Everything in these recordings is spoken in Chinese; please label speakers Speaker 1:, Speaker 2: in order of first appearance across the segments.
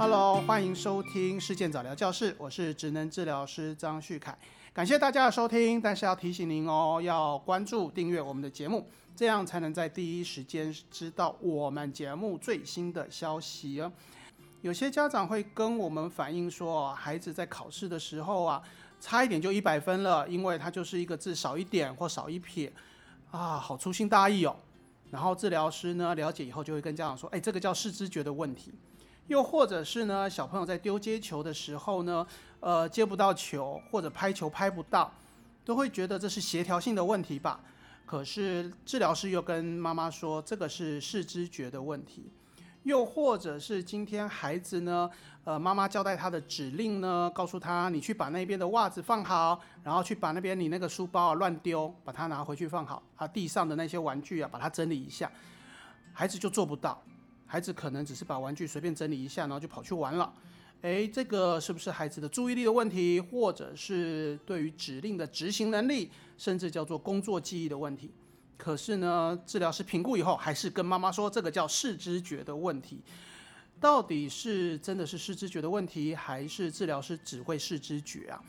Speaker 1: Hello，欢迎收听事件早疗教室，我是职能治疗师张旭凯，感谢大家的收听，但是要提醒您哦，要关注订阅我们的节目，这样才能在第一时间知道我们节目最新的消息哦。有些家长会跟我们反映说，孩子在考试的时候啊，差一点就一百分了，因为他就是一个字少一点或少一撇，啊，好粗心大意哦。然后治疗师呢了解以后就会跟家长说，哎，这个叫视知觉的问题。又或者是呢，小朋友在丢接球的时候呢，呃，接不到球或者拍球拍不到，都会觉得这是协调性的问题吧。可是治疗师又跟妈妈说，这个是视知觉的问题。又或者是今天孩子呢，呃，妈妈交代他的指令呢，告诉他你去把那边的袜子放好，然后去把那边你那个书包啊乱丢，把它拿回去放好，啊，地上的那些玩具啊，把它整理一下，孩子就做不到。孩子可能只是把玩具随便整理一下，然后就跑去玩了。诶，这个是不是孩子的注意力的问题，或者是对于指令的执行能力，甚至叫做工作记忆的问题？可是呢，治疗师评估以后，还是跟妈妈说这个叫视知觉的问题。到底是真的是视知觉的问题，还是治疗师只会视知觉啊？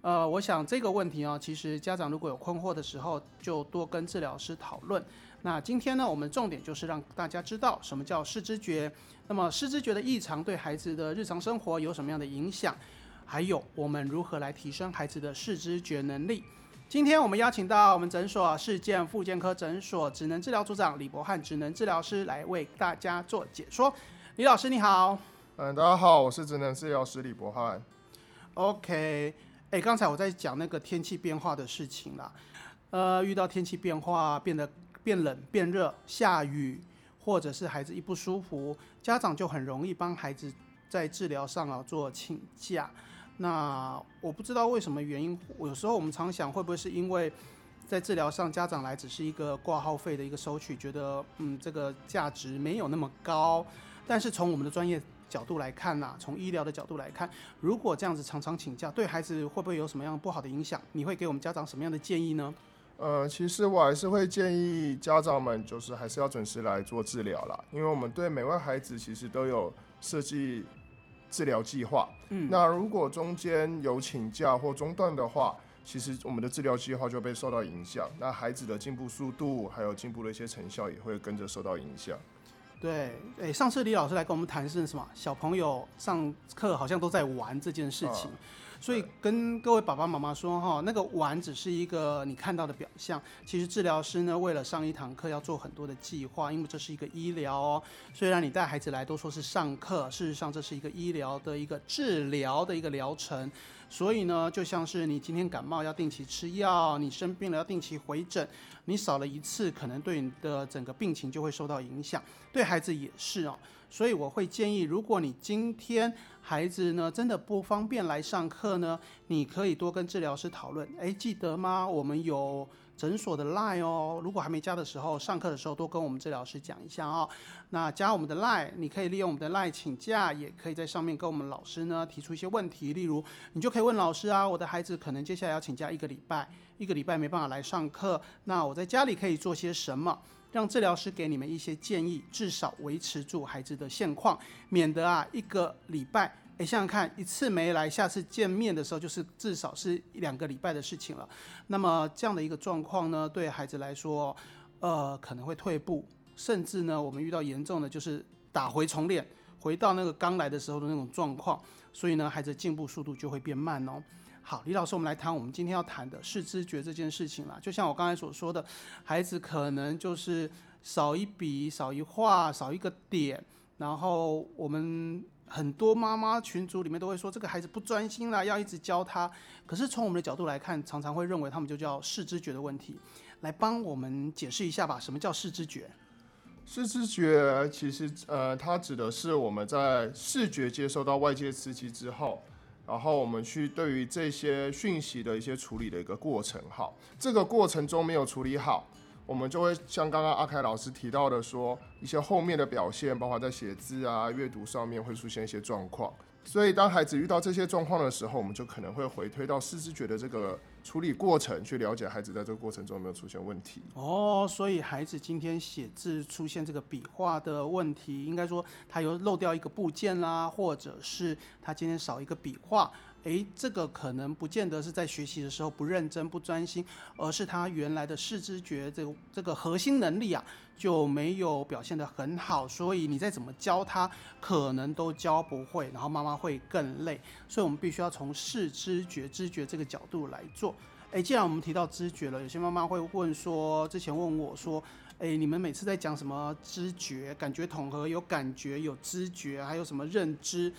Speaker 1: 呃，我想这个问题啊，其实家长如果有困惑的时候，就多跟治疗师讨论。那今天呢，我们重点就是让大家知道什么叫视知觉，那么视知觉的异常对孩子的日常生活有什么样的影响，还有我们如何来提升孩子的视知觉能力。今天我们邀请到我们诊所事件复健科诊所职能治疗组长李博汉职能治疗师来为大家做解说。李老师你好，
Speaker 2: 嗯，大家好，我是职能治疗师李博汉。
Speaker 1: OK，哎，刚才我在讲那个天气变化的事情啦，呃，遇到天气变化变得。变冷、变热、下雨，或者是孩子一不舒服，家长就很容易帮孩子在治疗上啊做请假。那我不知道为什么原因，有时候我们常想，会不会是因为在治疗上家长来只是一个挂号费的一个收取，觉得嗯这个价值没有那么高。但是从我们的专业角度来看呐，从医疗的角度来看，如果这样子常常请假，对孩子会不会有什么样不好的影响？你会给我们家长什么样的建议呢？
Speaker 2: 呃，其实我还是会建议家长们，就是还是要准时来做治疗啦，因为我们对每位孩子其实都有设计治疗计划。嗯，那如果中间有请假或中断的话，其实我们的治疗计划就被受到影响，那孩子的进步速度还有进步的一些成效也会跟着受到影响。
Speaker 1: 对，诶，上次李老师来跟我们谈是什么？小朋友上课好像都在玩这件事情。所以跟各位爸爸妈妈说哈，那个玩只是一个你看到的表象。其实治疗师呢，为了上一堂课要做很多的计划，因为这是一个医疗哦。虽然你带孩子来都说是上课，事实上这是一个医疗的一个治疗的一个疗程。所以呢，就像是你今天感冒要定期吃药，你生病了要定期回诊，你少了一次，可能对你的整个病情就会受到影响。对孩子也是哦。所以我会建议，如果你今天孩子呢真的不方便来上课呢，你可以多跟治疗师讨论。哎，记得吗？我们有诊所的 line 哦。如果还没加的时候，上课的时候多跟我们治疗师讲一下哦。那加我们的 line，你可以利用我们的 line 请假，也可以在上面跟我们老师呢提出一些问题。例如，你就可以问老师啊，我的孩子可能接下来要请假一个礼拜，一个礼拜没办法来上课，那我在家里可以做些什么？让治疗师给你们一些建议，至少维持住孩子的现况，免得啊一个礼拜，哎想想看，一次没来，下次见面的时候就是至少是一两个礼拜的事情了。那么这样的一个状况呢，对孩子来说，呃可能会退步，甚至呢我们遇到严重的就是打回重练，回到那个刚来的时候的那种状况，所以呢孩子进步速度就会变慢哦。好，李老师，我们来谈我们今天要谈的视知觉这件事情啦。就像我刚才所说的，孩子可能就是少一笔、少一画、少一个点，然后我们很多妈妈群组里面都会说，这个孩子不专心啦，要一直教他。可是从我们的角度来看，常常会认为他们就叫视知觉的问题。来帮我们解释一下吧，什么叫视知觉？
Speaker 2: 视知觉其实呃，它指的是我们在视觉接收到外界刺激之后。然后我们去对于这些讯息的一些处理的一个过程，好，这个过程中没有处理好，我们就会像刚刚阿凯老师提到的，说一些后面的表现，包括在写字啊、阅读上面会出现一些状况。所以当孩子遇到这些状况的时候，我们就可能会回推到视知觉的这个处理过程，去了解孩子在这个过程中有没有出现问题。
Speaker 1: 哦，所以孩子今天写字出现这个笔画的问题，应该说他有漏掉一个部件啦，或者是他今天少一个笔画。诶，这个可能不见得是在学习的时候不认真、不专心，而是他原来的视知觉这个这个核心能力啊就没有表现得很好，所以你再怎么教他，可能都教不会，然后妈妈会更累。所以我们必须要从视知觉、知觉这个角度来做。诶，既然我们提到知觉了，有些妈妈会问说，之前问我说，诶，你们每次在讲什么知觉、感觉统合，有感觉、有知觉，还有什么认知？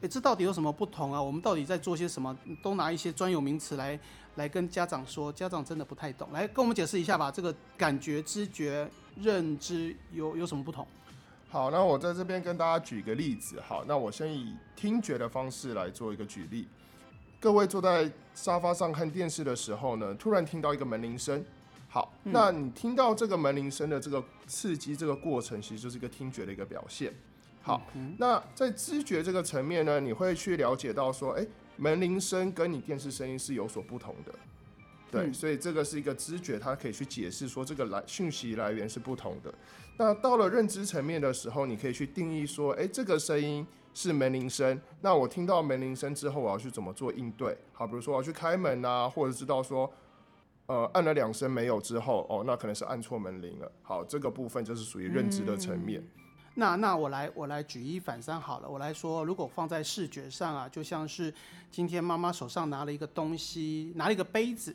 Speaker 1: 诶，这到底有什么不同啊？我们到底在做些什么？都拿一些专有名词来来跟家长说，家长真的不太懂。来跟我们解释一下吧，这个感觉、知觉、认知有有什么不同？
Speaker 2: 好，那我在这边跟大家举一个例子。好，那我先以听觉的方式来做一个举例。各位坐在沙发上看电视的时候呢，突然听到一个门铃声。好，那你听到这个门铃声的这个刺激，这个过程其实就是一个听觉的一个表现。好，那在知觉这个层面呢，你会去了解到说，哎，门铃声跟你电视声音是有所不同的，对，所以这个是一个知觉，它可以去解释说这个来讯息来源是不同的。那到了认知层面的时候，你可以去定义说，哎，这个声音是门铃声，那我听到门铃声之后，我要去怎么做应对？好，比如说我要去开门啊，或者知道说，呃，按了两声没有之后，哦，那可能是按错门铃了。好，这个部分就是属于认知的层面。
Speaker 1: 那那我来我来举一反三好了，我来说，如果放在视觉上啊，就像是今天妈妈手上拿了一个东西，拿了一个杯子，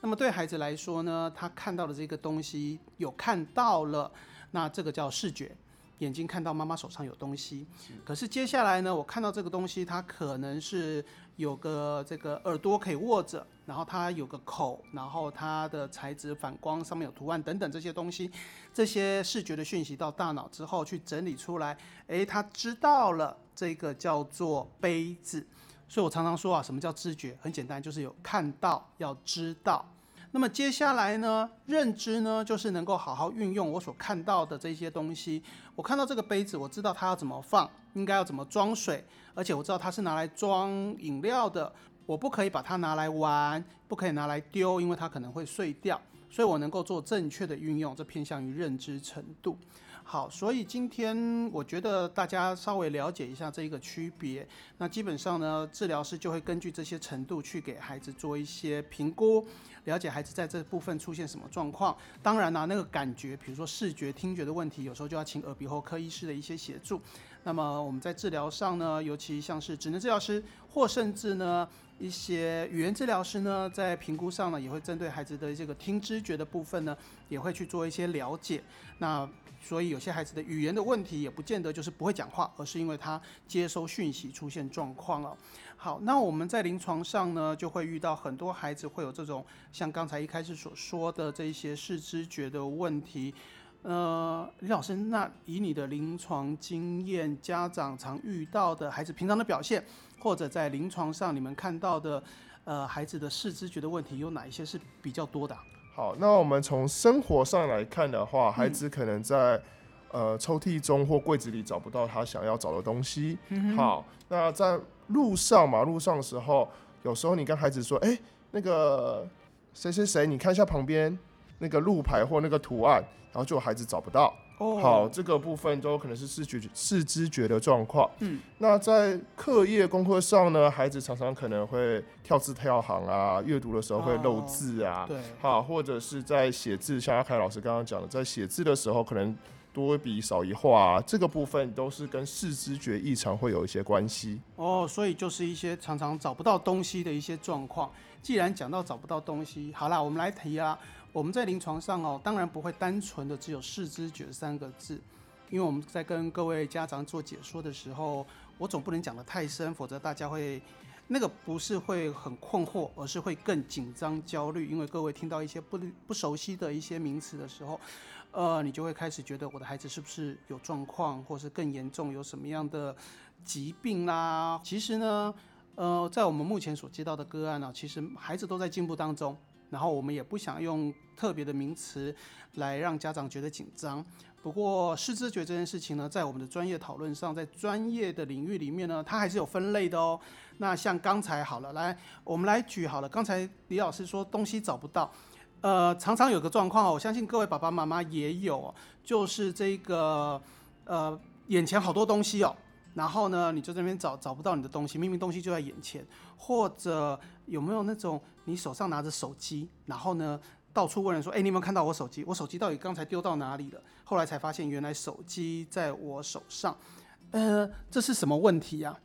Speaker 1: 那么对孩子来说呢，他看到的这个东西有看到了，那这个叫视觉。眼睛看到妈妈手上有东西，可是接下来呢，我看到这个东西，它可能是有个这个耳朵可以握着，然后它有个口，然后它的材质反光，上面有图案等等这些东西，这些视觉的讯息到大脑之后去整理出来，诶，他知道了这个叫做杯子，所以我常常说啊，什么叫知觉？很简单，就是有看到，要知道。那么接下来呢，认知呢，就是能够好好运用我所看到的这些东西。我看到这个杯子，我知道它要怎么放，应该要怎么装水，而且我知道它是拿来装饮料的。我不可以把它拿来玩，不可以拿来丢，因为它可能会碎掉。所以我能够做正确的运用，这偏向于认知程度。好，所以今天我觉得大家稍微了解一下这一个区别。那基本上呢，治疗师就会根据这些程度去给孩子做一些评估。了解孩子在这部分出现什么状况，当然啦，那个感觉，比如说视觉、听觉的问题，有时候就要请耳鼻喉科医师的一些协助。那么我们在治疗上呢，尤其像是职能治疗师，或甚至呢一些语言治疗师呢，在评估上呢，也会针对孩子的这个听知觉的部分呢，也会去做一些了解。那所以有些孩子的语言的问题，也不见得就是不会讲话，而是因为他接收讯息出现状况了。好，那我们在临床上呢，就会遇到很多孩子会有这种像刚才一开始所说的这些视知觉的问题。呃，李老师，那以你的临床经验，家长常遇到的孩子平常的表现，或者在临床上你们看到的，呃，孩子的视知觉的问题有哪一些是比较多的？
Speaker 2: 好，那我们从生活上来看的话，孩子可能在呃抽屉中或柜子里找不到他想要找的东西。好，那在路上马路上的时候，有时候你跟孩子说：“哎，那个谁谁谁，你看一下旁边那个路牌或那个图案。”然后就孩子找不到。哦，好，这个部分都可能是视觉、视知觉的状况。嗯，那在课业功课上呢，孩子常常可能会跳字跳行啊，阅读的时候会漏字啊。
Speaker 1: 对，
Speaker 2: 好，或者是在写字，像阿凯老师刚刚讲的，在写字的时候可能。多一笔少一画，这个部分都是跟视知觉异常会有一些关系。
Speaker 1: 哦，所以就是一些常常找不到东西的一些状况。既然讲到找不到东西，好啦，我们来提啊。我们在临床上哦，当然不会单纯的只有视知觉三个字，因为我们在跟各位家长做解说的时候，我总不能讲得太深，否则大家会那个不是会很困惑，而是会更紧张焦虑，因为各位听到一些不不熟悉的一些名词的时候。呃，你就会开始觉得我的孩子是不是有状况，或是更严重，有什么样的疾病啦？其实呢，呃，在我们目前所接到的个案呢，其实孩子都在进步当中。然后我们也不想用特别的名词来让家长觉得紧张。不过视知觉这件事情呢，在我们的专业讨论上，在专业的领域里面呢，它还是有分类的哦。那像刚才好了，来我们来举好了，刚才李老师说东西找不到，呃，常常有个状况，我相信各位爸爸妈妈也有，就是这个呃眼前好多东西哦，然后呢你就这边找找不到你的东西，明明东西就在眼前，或者有没有那种你手上拿着手机，然后呢？到处问人说：“哎，你有没有看到我手机？我手机到底刚才丢到哪里了？”后来才发现，原来手机在我手上。呃，这是什么问题呀？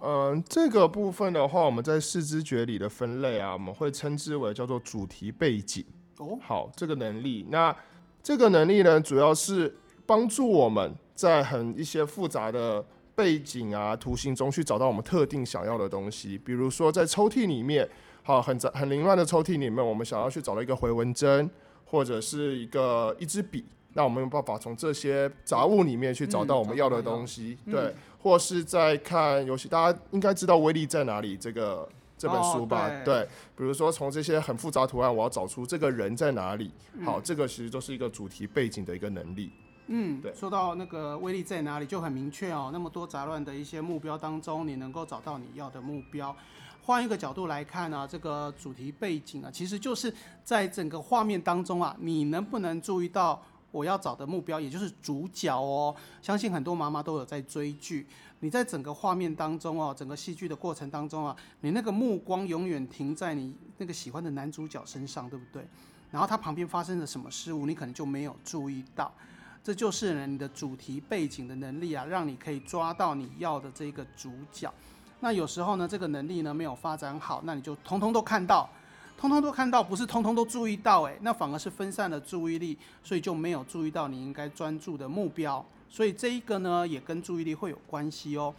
Speaker 2: 嗯，这个部分的话，我们在视知觉里的分类啊，我们会称之为叫做主题背景。哦，好，这个能力，那这个能力呢，主要是帮助我们在很一些复杂的背景啊、图形中去找到我们特定想要的东西。比如说，在抽屉里面。好，很杂很凌乱的抽屉里面，我们想要去找到一个回纹针，或者是一个一支笔，那我们有办法从这些杂物里面去找到我们要的东西，对，或是在看游戏，大家应该知道威力在哪里这个这本书吧？对，比如说从这些很复杂图案，我要找出这个人在哪里，好，这个其实都是一个主题背景的一个能力。
Speaker 1: 嗯，对，说到那个威力在哪里，就很明确哦，那么多杂乱的一些目标当中，你能够找到你要的目标。换一个角度来看呢，这个主题背景啊，其实就是在整个画面当中啊，你能不能注意到我要找的目标，也就是主角哦。相信很多妈妈都有在追剧，你在整个画面当中哦，整个戏剧的过程当中啊，你那个目光永远停在你那个喜欢的男主角身上，对不对？然后他旁边发生了什么事物，你可能就没有注意到。这就是呢你的主题背景的能力啊，让你可以抓到你要的这个主角。那有时候呢，这个能力呢没有发展好，那你就通通都看到，通通都看到，不是通通都注意到，诶，那反而是分散了注意力，所以就没有注意到你应该专注的目标。所以这一个呢，也跟注意力会有关系哦。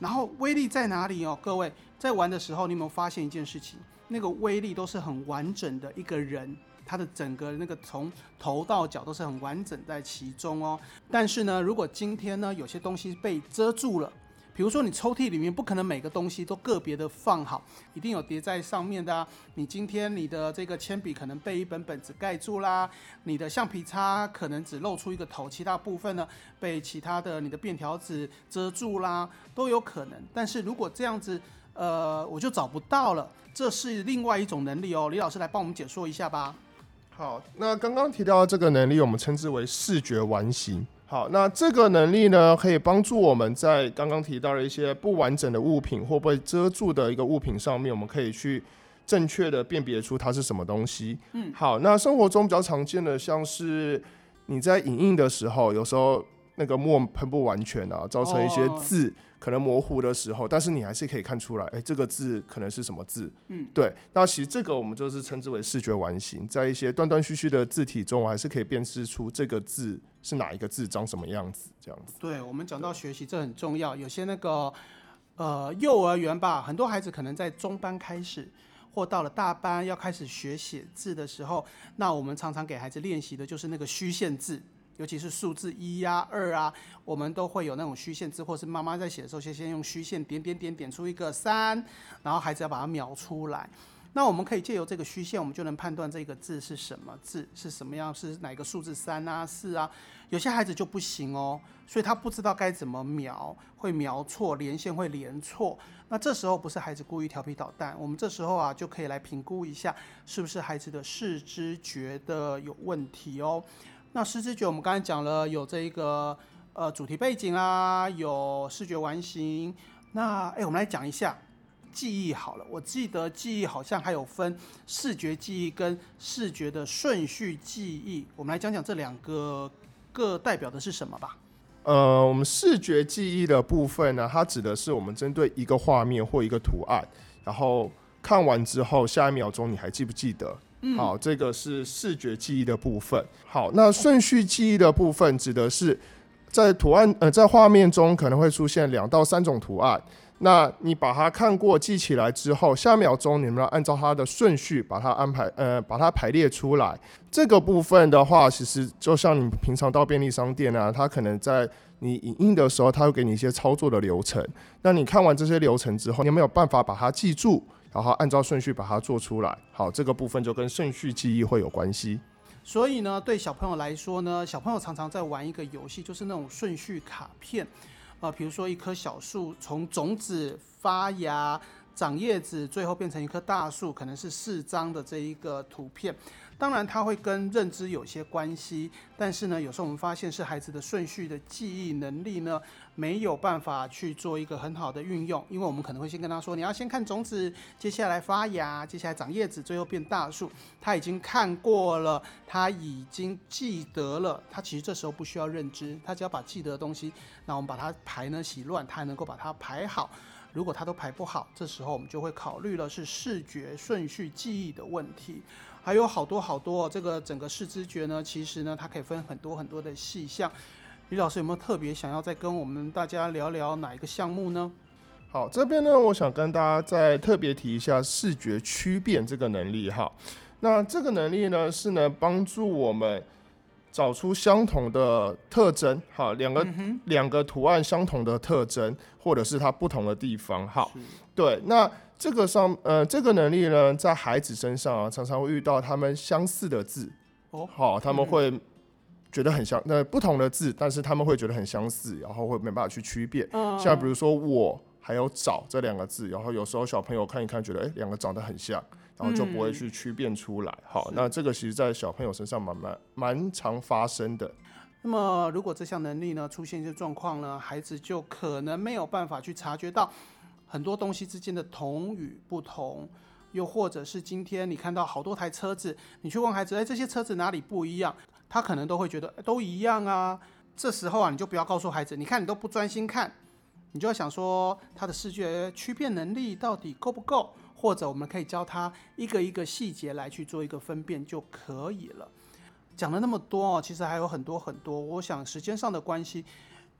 Speaker 1: 然后威力在哪里哦？各位在玩的时候，你有没有发现一件事情？那个威力都是很完整的一个人，它的整个那个从头到脚都是很完整在其中哦。但是呢，如果今天呢有些东西被遮住了。比如说，你抽屉里面不可能每个东西都个别的放好，一定有叠在上面的啊。你今天你的这个铅笔可能被一本本子盖住啦，你的橡皮擦可能只露出一个头，其他部分呢被其他的你的便条纸遮住啦，都有可能。但是如果这样子，呃，我就找不到了，这是另外一种能力哦。李老师来帮我们解说一下吧。
Speaker 2: 好，那刚刚提到这个能力，我们称之为视觉完形。好，那这个能力呢，可以帮助我们在刚刚提到的一些不完整的物品或被遮住的一个物品上面，我们可以去正确的辨别出它是什么东西。嗯，好，那生活中比较常见的，像是你在影印的时候，有时候那个墨喷不完全啊，造成一些字。可能模糊的时候，但是你还是可以看出来，哎，这个字可能是什么字？嗯，对。那其实这个我们就是称之为视觉完形，在一些断断续续的字体中，我还是可以辨识出这个字是哪一个字，长什么样子，这样子。
Speaker 1: 对，我们讲到学习，这很重要。有些那个呃幼儿园吧，很多孩子可能在中班开始，或到了大班要开始学写字的时候，那我们常常给孩子练习的就是那个虚线字。尤其是数字一呀、二啊，我们都会有那种虚线字，或是妈妈在写的时候，先先用虚线点点点点出一个三，然后孩子要把它描出来。那我们可以借由这个虚线，我们就能判断这个字是什么字，是什么样，是哪个数字三啊、四啊。有些孩子就不行哦，所以他不知道该怎么描，会描错，连线会连错。那这时候不是孩子故意调皮捣蛋，我们这时候啊就可以来评估一下，是不是孩子的视知觉的有问题哦。那视知觉，我们刚才讲了有这一个呃主题背景啊，有视觉完形。那哎，我们来讲一下记忆好了。我记得记忆好像还有分视觉记忆跟视觉的顺序记忆。我们来讲讲这两个各代表的是什么吧。
Speaker 2: 呃，我们视觉记忆的部分呢，它指的是我们针对一个画面或一个图案，然后看完之后，下一秒钟你还记不记得？好，这个是视觉记忆的部分。好，那顺序记忆的部分指的是在图案呃在画面中可能会出现两到三种图案，那你把它看过记起来之后，下秒钟你们要按照它的顺序把它安排呃把它排列出来。这个部分的话，其实就像你平常到便利商店啊，它可能在你影印的时候，它会给你一些操作的流程。那你看完这些流程之后，你有没有办法把它记住？然后按照顺序把它做出来。好，这个部分就跟顺序记忆会有关系。
Speaker 1: 所以呢，对小朋友来说呢，小朋友常常在玩一个游戏，就是那种顺序卡片。啊，比如说一棵小树从种子发芽、长叶子，最后变成一棵大树，可能是四张的这一个图片。当然，它会跟认知有些关系，但是呢，有时候我们发现是孩子的顺序的记忆能力呢，没有办法去做一个很好的运用，因为我们可能会先跟他说，你要先看种子，接下来发芽，接下来长叶子，最后变大树。他已经看过了，他已经记得了，他其实这时候不需要认知，他只要把记得的东西，那我们把它排呢洗乱，他还能够把它排好。如果他都排不好，这时候我们就会考虑了是视觉顺序记忆的问题。还有好多好多，这个整个视知觉呢，其实呢，它可以分很多很多的细项。李老师有没有特别想要再跟我们大家聊聊哪一个项目呢？
Speaker 2: 好，这边呢，我想跟大家再特别提一下视觉区辨这个能力哈。那这个能力呢，是呢帮助我们找出相同的特征，好，两个两个图案相同的特征，或者是它不同的地方，好，对，那。这个上，呃，这个能力呢，在孩子身上啊，常常会遇到他们相似的字，哦，好，他们会觉得很相，那不同的字，但是他们会觉得很相似，然后会没办法去区别。像比如说我还有找这两个字，然后有时候小朋友看一看，觉得哎，两个长得很像，然后就不会去区辨出来。好，那这个其实，在小朋友身上蛮蛮蛮常发生的。
Speaker 1: 那么，如果这项能力呢出现一些状况呢，孩子就可能没有办法去察觉到。很多东西之间的同与不同，又或者是今天你看到好多台车子，你去问孩子，哎，这些车子哪里不一样？他可能都会觉得都一样啊。这时候啊，你就不要告诉孩子，你看你都不专心看，你就要想说他的视觉区辨能力到底够不够？或者我们可以教他一个一个细节来去做一个分辨就可以了。讲了那么多哦，其实还有很多很多。我想时间上的关系，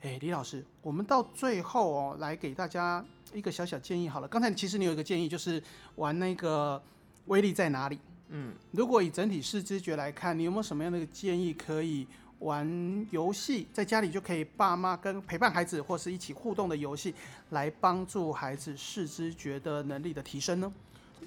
Speaker 1: 哎，李老师，我们到最后哦，来给大家。一个小小建议好了，刚才其实你有一个建议，就是玩那个威力在哪里？嗯，如果以整体视知觉来看，你有没有什么样的建议可以玩游戏，在家里就可以爸妈跟陪伴孩子或是一起互动的游戏，来帮助孩子视知觉的能力的提升呢？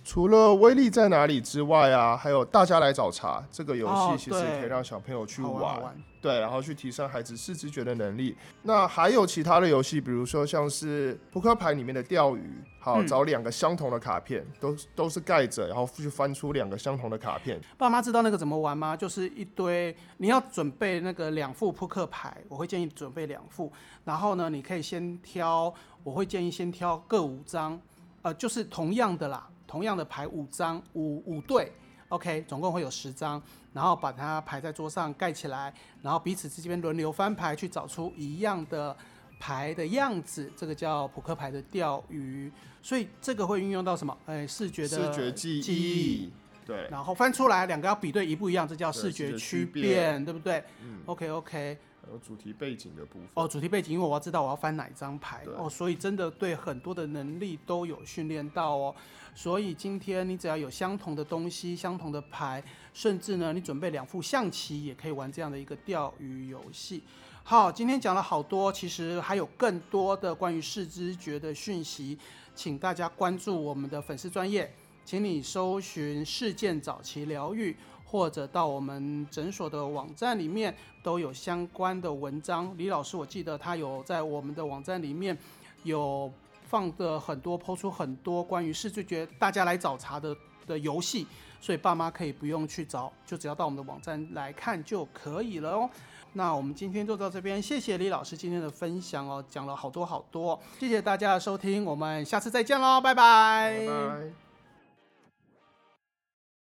Speaker 2: 除了威力在哪里之外啊，还有大家来找茬这个游戏，其实可以让小朋友去玩，对，然后去提升孩子视知觉的能力。那还有其他的游戏，比如说像是扑克牌里面的钓鱼，好，找两个相同的卡片，都都是盖着，然后去翻出两个相同的卡片。
Speaker 1: 爸妈知道那个怎么玩吗？就是一堆，你要准备那个两副扑克牌，我会建议准备两副，然后呢，你可以先挑，我会建议先挑各五张，呃，就是同样的啦。同样的牌五张，五五对，OK，总共会有十张，然后把它排在桌上盖起来，然后彼此之间轮流翻牌，去找出一样的牌的样子，这个叫扑克牌的钓鱼。所以这个会运用到什么？哎，视觉的
Speaker 2: 视觉记忆，对。
Speaker 1: 然后翻出来两个要比对一不一样，这叫视觉区别，对不对？嗯，OK OK。
Speaker 2: 有主题背景的部分
Speaker 1: 哦，主题背景，因为我要知道我要翻哪一张牌哦，所以真的对很多的能力都有训练到哦。所以今天你只要有相同的东西、相同的牌，甚至呢，你准备两副象棋，也可以玩这样的一个钓鱼游戏。好，今天讲了好多，其实还有更多的关于视知觉的讯息，请大家关注我们的粉丝专业，请你搜寻事件早期疗愈。或者到我们诊所的网站里面都有相关的文章。李老师，我记得他有在我们的网站里面有放的很多，抛出很多关于视觉觉大家来找茬的的游戏，所以爸妈可以不用去找，就只要到我们的网站来看就可以了哦。那我们今天就到这边，谢谢李老师今天的分享哦，讲了好多好多，谢谢大家的收听，我们下次再见喽，拜拜。